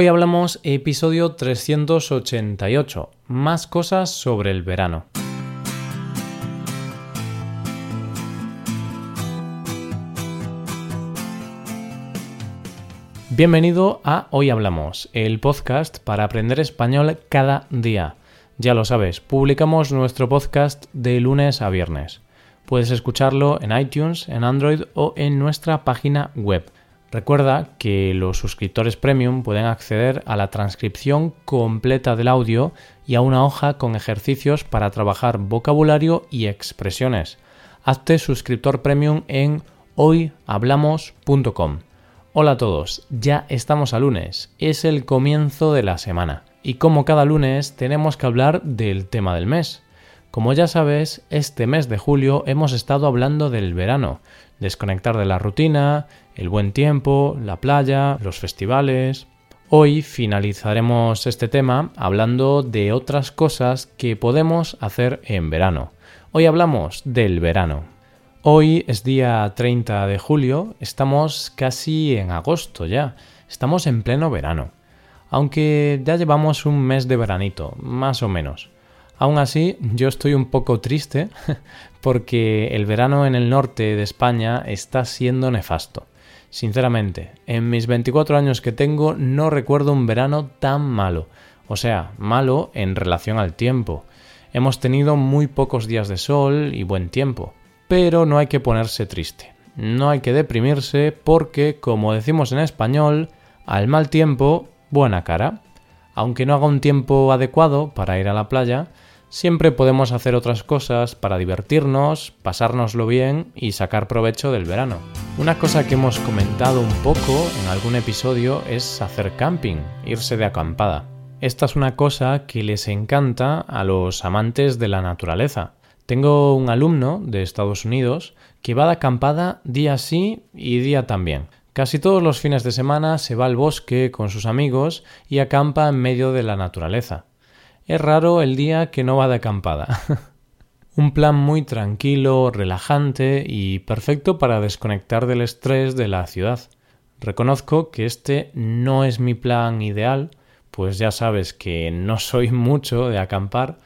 Hoy hablamos episodio 388, más cosas sobre el verano. Bienvenido a Hoy Hablamos, el podcast para aprender español cada día. Ya lo sabes, publicamos nuestro podcast de lunes a viernes. Puedes escucharlo en iTunes, en Android o en nuestra página web. Recuerda que los suscriptores premium pueden acceder a la transcripción completa del audio y a una hoja con ejercicios para trabajar vocabulario y expresiones. Hazte suscriptor premium en hoyhablamos.com. Hola a todos, ya estamos a lunes, es el comienzo de la semana y como cada lunes tenemos que hablar del tema del mes. Como ya sabes, este mes de julio hemos estado hablando del verano, desconectar de la rutina, el buen tiempo, la playa, los festivales. Hoy finalizaremos este tema hablando de otras cosas que podemos hacer en verano. Hoy hablamos del verano. Hoy es día 30 de julio, estamos casi en agosto ya, estamos en pleno verano, aunque ya llevamos un mes de veranito, más o menos. Aún así, yo estoy un poco triste porque el verano en el norte de España está siendo nefasto. Sinceramente, en mis 24 años que tengo no recuerdo un verano tan malo, o sea, malo en relación al tiempo. Hemos tenido muy pocos días de sol y buen tiempo pero no hay que ponerse triste. No hay que deprimirse porque, como decimos en español, al mal tiempo, buena cara. Aunque no haga un tiempo adecuado para ir a la playa, siempre podemos hacer otras cosas para divertirnos, pasárnoslo bien y sacar provecho del verano. Una cosa que hemos comentado un poco en algún episodio es hacer camping, irse de acampada. Esta es una cosa que les encanta a los amantes de la naturaleza. Tengo un alumno de Estados Unidos que va de acampada día sí y día también. Casi todos los fines de semana se va al bosque con sus amigos y acampa en medio de la naturaleza. Es raro el día que no va de acampada. un plan muy tranquilo, relajante y perfecto para desconectar del estrés de la ciudad. Reconozco que este no es mi plan ideal, pues ya sabes que no soy mucho de acampar,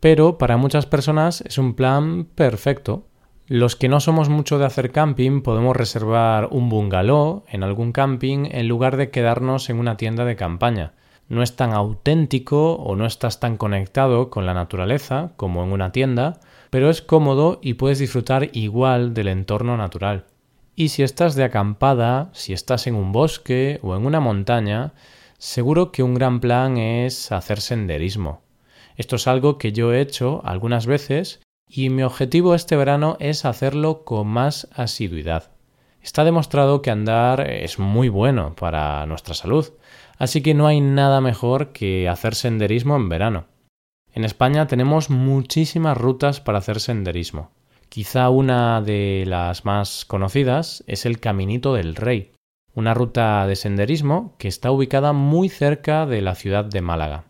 pero para muchas personas es un plan perfecto. Los que no somos mucho de hacer camping podemos reservar un bungalow en algún camping en lugar de quedarnos en una tienda de campaña. No es tan auténtico o no estás tan conectado con la naturaleza como en una tienda, pero es cómodo y puedes disfrutar igual del entorno natural. Y si estás de acampada, si estás en un bosque o en una montaña, seguro que un gran plan es hacer senderismo. Esto es algo que yo he hecho algunas veces y mi objetivo este verano es hacerlo con más asiduidad. Está demostrado que andar es muy bueno para nuestra salud, así que no hay nada mejor que hacer senderismo en verano. En España tenemos muchísimas rutas para hacer senderismo. Quizá una de las más conocidas es el Caminito del Rey, una ruta de senderismo que está ubicada muy cerca de la ciudad de Málaga.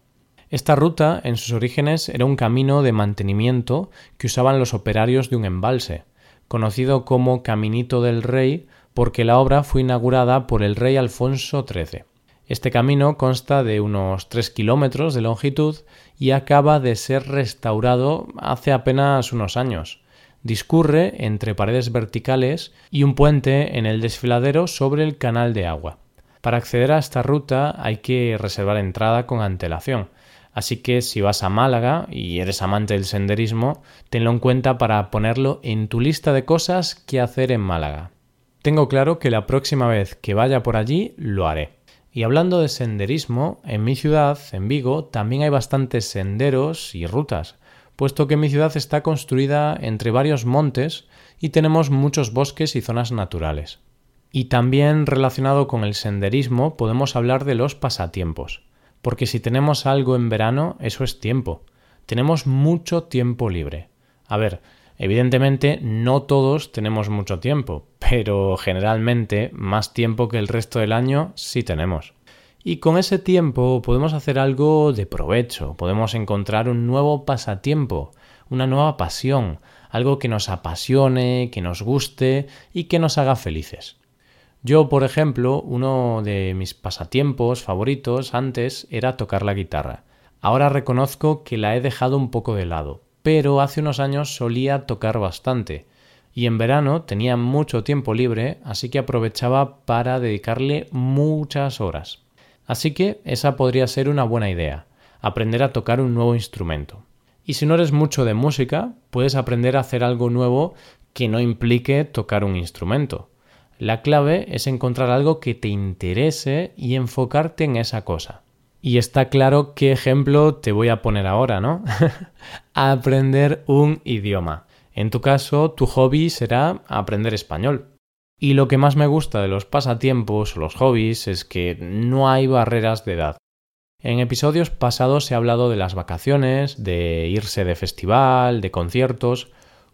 Esta ruta, en sus orígenes, era un camino de mantenimiento que usaban los operarios de un embalse, conocido como Caminito del Rey porque la obra fue inaugurada por el rey Alfonso XIII. Este camino consta de unos 3 kilómetros de longitud y acaba de ser restaurado hace apenas unos años. Discurre entre paredes verticales y un puente en el desfiladero sobre el canal de agua. Para acceder a esta ruta hay que reservar entrada con antelación, Así que si vas a Málaga y eres amante del senderismo, tenlo en cuenta para ponerlo en tu lista de cosas que hacer en Málaga. Tengo claro que la próxima vez que vaya por allí lo haré. Y hablando de senderismo, en mi ciudad, en Vigo, también hay bastantes senderos y rutas, puesto que mi ciudad está construida entre varios montes y tenemos muchos bosques y zonas naturales. Y también relacionado con el senderismo podemos hablar de los pasatiempos porque si tenemos algo en verano, eso es tiempo. Tenemos mucho tiempo libre. A ver, evidentemente no todos tenemos mucho tiempo, pero generalmente más tiempo que el resto del año sí tenemos. Y con ese tiempo podemos hacer algo de provecho, podemos encontrar un nuevo pasatiempo, una nueva pasión, algo que nos apasione, que nos guste y que nos haga felices. Yo, por ejemplo, uno de mis pasatiempos favoritos antes era tocar la guitarra. Ahora reconozco que la he dejado un poco de lado, pero hace unos años solía tocar bastante. Y en verano tenía mucho tiempo libre, así que aprovechaba para dedicarle muchas horas. Así que esa podría ser una buena idea, aprender a tocar un nuevo instrumento. Y si no eres mucho de música, puedes aprender a hacer algo nuevo que no implique tocar un instrumento. La clave es encontrar algo que te interese y enfocarte en esa cosa. Y está claro qué ejemplo te voy a poner ahora, ¿no? aprender un idioma. En tu caso, tu hobby será aprender español. Y lo que más me gusta de los pasatiempos o los hobbies es que no hay barreras de edad. En episodios pasados he hablado de las vacaciones, de irse de festival, de conciertos,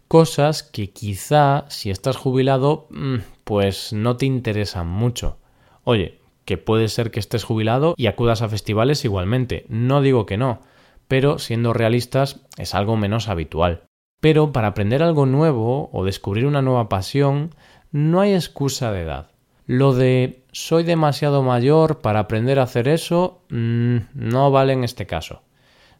cosas que quizá si estás jubilado mm, pues no te interesan mucho. Oye, que puede ser que estés jubilado y acudas a festivales igualmente, no digo que no, pero siendo realistas es algo menos habitual. Pero para aprender algo nuevo o descubrir una nueva pasión no hay excusa de edad. Lo de soy demasiado mayor para aprender a hacer eso mm, no vale en este caso.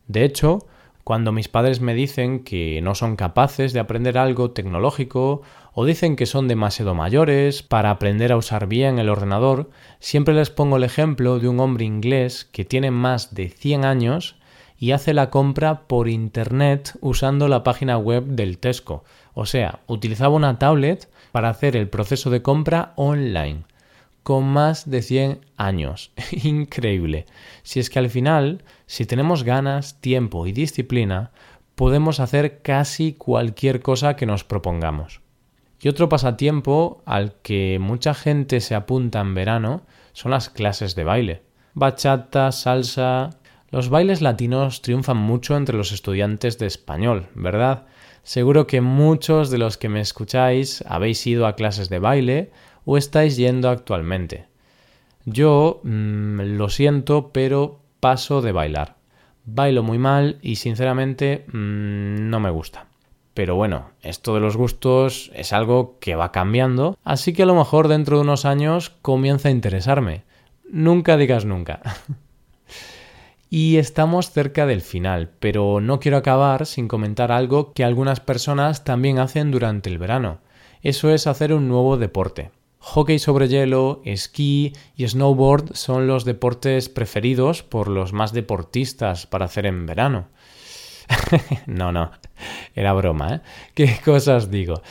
De hecho, cuando mis padres me dicen que no son capaces de aprender algo tecnológico o dicen que son demasiado mayores para aprender a usar bien el ordenador, siempre les pongo el ejemplo de un hombre inglés que tiene más de 100 años y hace la compra por Internet usando la página web del Tesco. O sea, utilizaba una tablet para hacer el proceso de compra online con más de 100 años. Increíble. Si es que al final, si tenemos ganas, tiempo y disciplina, podemos hacer casi cualquier cosa que nos propongamos. Y otro pasatiempo al que mucha gente se apunta en verano son las clases de baile. Bachata, salsa. Los bailes latinos triunfan mucho entre los estudiantes de español, ¿verdad? Seguro que muchos de los que me escucháis habéis ido a clases de baile o estáis yendo actualmente. Yo mm, lo siento, pero paso de bailar. Bailo muy mal y sinceramente mm, no me gusta. Pero bueno, esto de los gustos es algo que va cambiando, así que a lo mejor dentro de unos años comienza a interesarme. Nunca digas nunca. y estamos cerca del final, pero no quiero acabar sin comentar algo que algunas personas también hacen durante el verano. Eso es hacer un nuevo deporte. Hockey sobre hielo, esquí y snowboard son los deportes preferidos por los más deportistas para hacer en verano. no, no, era broma, ¿eh? ¿Qué cosas digo?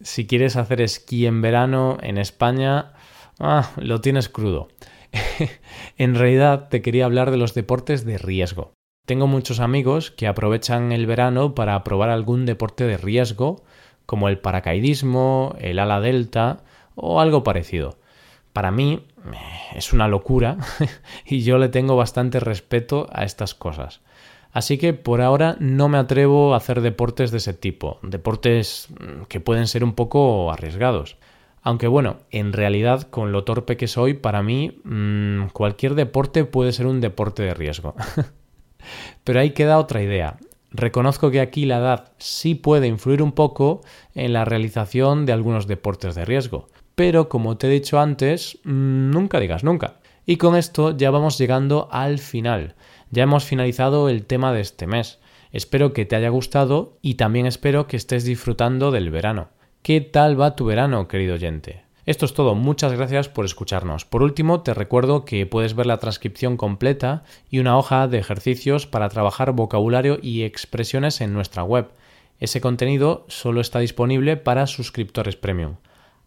Si quieres hacer esquí en verano en España, ah, lo tienes crudo. en realidad te quería hablar de los deportes de riesgo. Tengo muchos amigos que aprovechan el verano para probar algún deporte de riesgo, como el paracaidismo, el ala delta, o algo parecido. Para mí eh, es una locura y yo le tengo bastante respeto a estas cosas. Así que por ahora no me atrevo a hacer deportes de ese tipo, deportes mm, que pueden ser un poco arriesgados. Aunque bueno, en realidad con lo torpe que soy, para mí mm, cualquier deporte puede ser un deporte de riesgo. Pero ahí queda otra idea. Reconozco que aquí la edad sí puede influir un poco en la realización de algunos deportes de riesgo pero como te he dicho antes, mm, nunca digas nunca. Y con esto ya vamos llegando al final. Ya hemos finalizado el tema de este mes. Espero que te haya gustado y también espero que estés disfrutando del verano. ¿Qué tal va tu verano, querido oyente? Esto es todo, muchas gracias por escucharnos. Por último, te recuerdo que puedes ver la transcripción completa y una hoja de ejercicios para trabajar vocabulario y expresiones en nuestra web. Ese contenido solo está disponible para suscriptores premium